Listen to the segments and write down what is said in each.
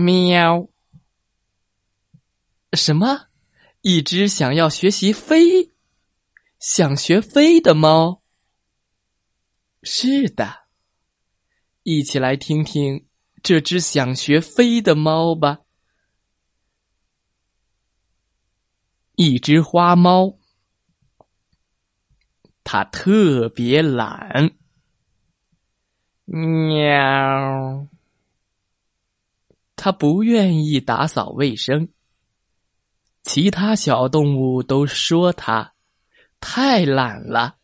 喵！什么？一只想要学习飞、想学飞的猫？是的，一起来听听这只想学飞的猫吧。一只花猫，它特别懒。喵。他不愿意打扫卫生，其他小动物都说他太懒了，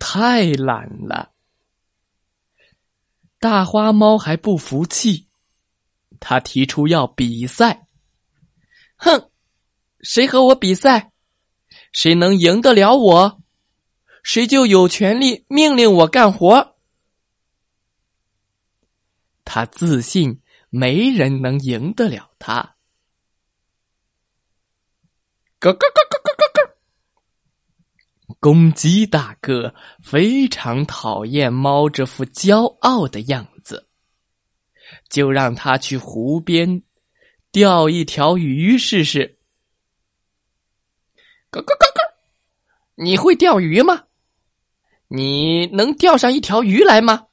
太懒了。大花猫还不服气，他提出要比赛。哼，谁和我比赛，谁能赢得了我，谁就有权利命令我干活。他自信。没人能赢得了他。咯咯咯咯咯咯咯！公鸡大哥非常讨厌猫这副骄傲的样子，就让他去湖边钓一条鱼试试。咯咯咯咯！你会钓鱼吗？你能钓上一条鱼来吗？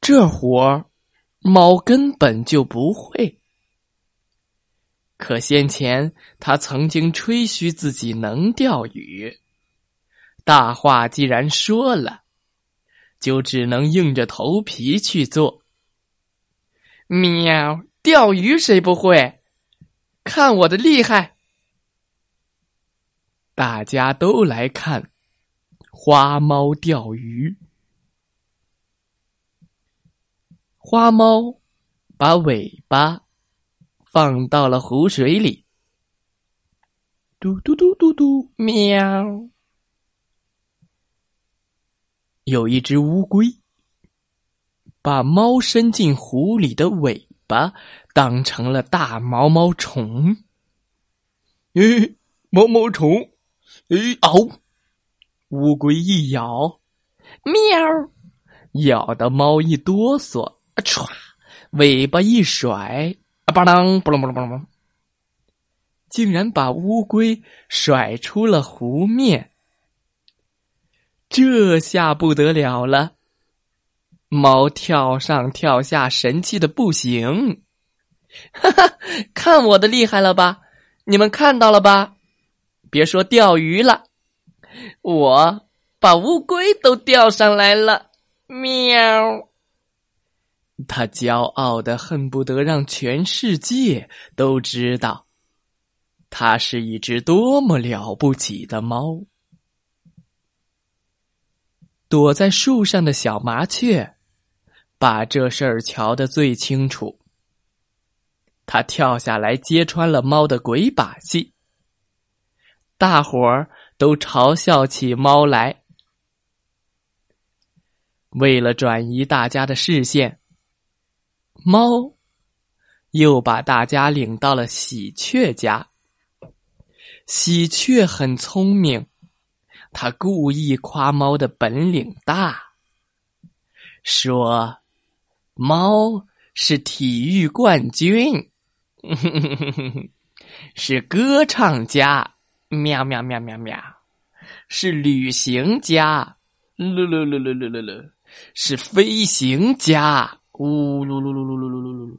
这活儿。猫根本就不会，可先前他曾经吹嘘自己能钓鱼。大话既然说了，就只能硬着头皮去做。喵，钓鱼谁不会？看我的厉害！大家都来看花猫钓鱼。花猫把尾巴放到了湖水里，嘟嘟嘟嘟嘟，喵！有一只乌龟把猫伸进湖里的尾巴当成了大毛毛虫。咦，毛毛虫！咦，嗷！乌龟一咬，喵！咬的猫一哆嗦。唰，尾巴一甩，啊，吧啷，不啷不啷不啷，竟然把乌龟甩出了湖面。这下不得了了，猫跳上跳下，神气的不行。哈哈，看我的厉害了吧？你们看到了吧？别说钓鱼了，我把乌龟都钓上来了。喵。他骄傲的恨不得让全世界都知道，他是一只多么了不起的猫。躲在树上的小麻雀，把这事儿瞧得最清楚。他跳下来揭穿了猫的鬼把戏，大伙儿都嘲笑起猫来。为了转移大家的视线。猫又把大家领到了喜鹊家。喜鹊很聪明，他故意夸猫的本领大，说：“猫是体育冠军，是歌唱家，喵喵喵喵喵，是旅行家，噜噜噜噜噜噜噜，是飞行家。”呜噜噜噜噜噜噜噜噜，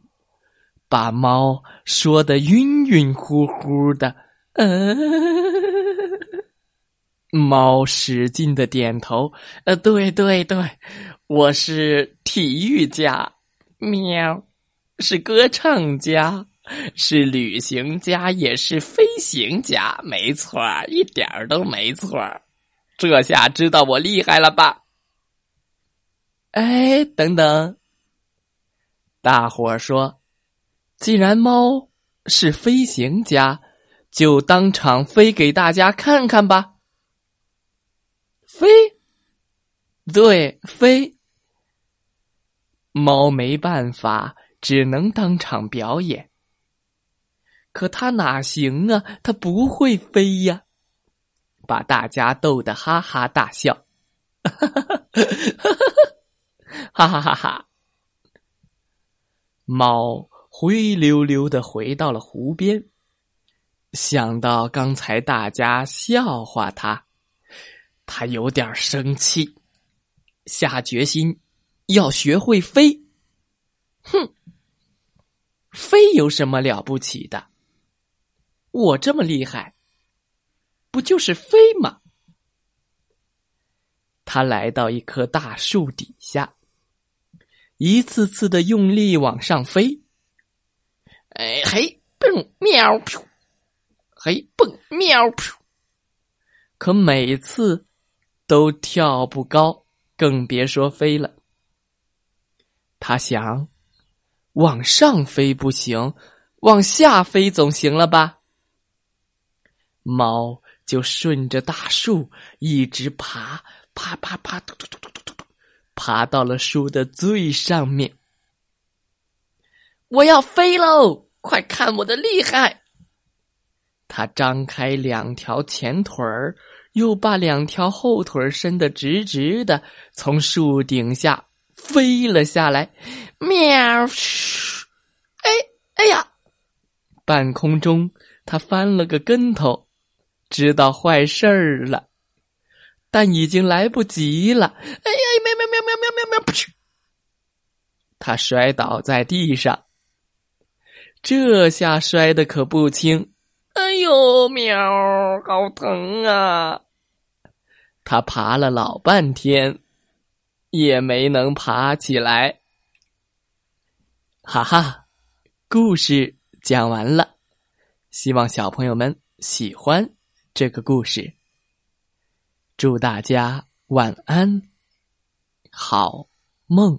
把猫说的晕晕乎乎的。嗯，猫使劲的点头。呃，对对对，我是体育家，喵，是歌唱家，是旅行家，也是飞行家，没错一点儿都没错这下知道我厉害了吧？哎，等等。大伙儿说：“既然猫是飞行家，就当场飞给大家看看吧。”飞，对，飞。猫没办法，只能当场表演。可它哪行啊？它不会飞呀，把大家逗得哈哈大笑，哈哈哈哈哈哈哈！猫灰溜溜的回到了湖边，想到刚才大家笑话它，它有点生气，下决心。要学会飞，哼，飞有什么了不起的？我这么厉害，不就是飞吗？他来到一棵大树底下，一次次的用力往上飞。哎嘿，蹦喵噗，嘿蹦喵噗，可每次都跳不高，更别说飞了。他想，往上飞不行，往下飞总行了吧？猫就顺着大树一直爬，爬爬爬，突突突突突突，爬到了树的最上面。我要飞喽！快看我的厉害！他张开两条前腿儿，又把两条后腿伸得直直的，从树顶下。飞了下来，喵！哎哎呀！半空中，他翻了个跟头，知道坏事儿了，但已经来不及了。哎呀！他摔倒在地上，这下摔的可不轻。哎呦，喵！好疼啊！他爬了老半天。也没能爬起来，哈哈！故事讲完了，希望小朋友们喜欢这个故事。祝大家晚安，好梦。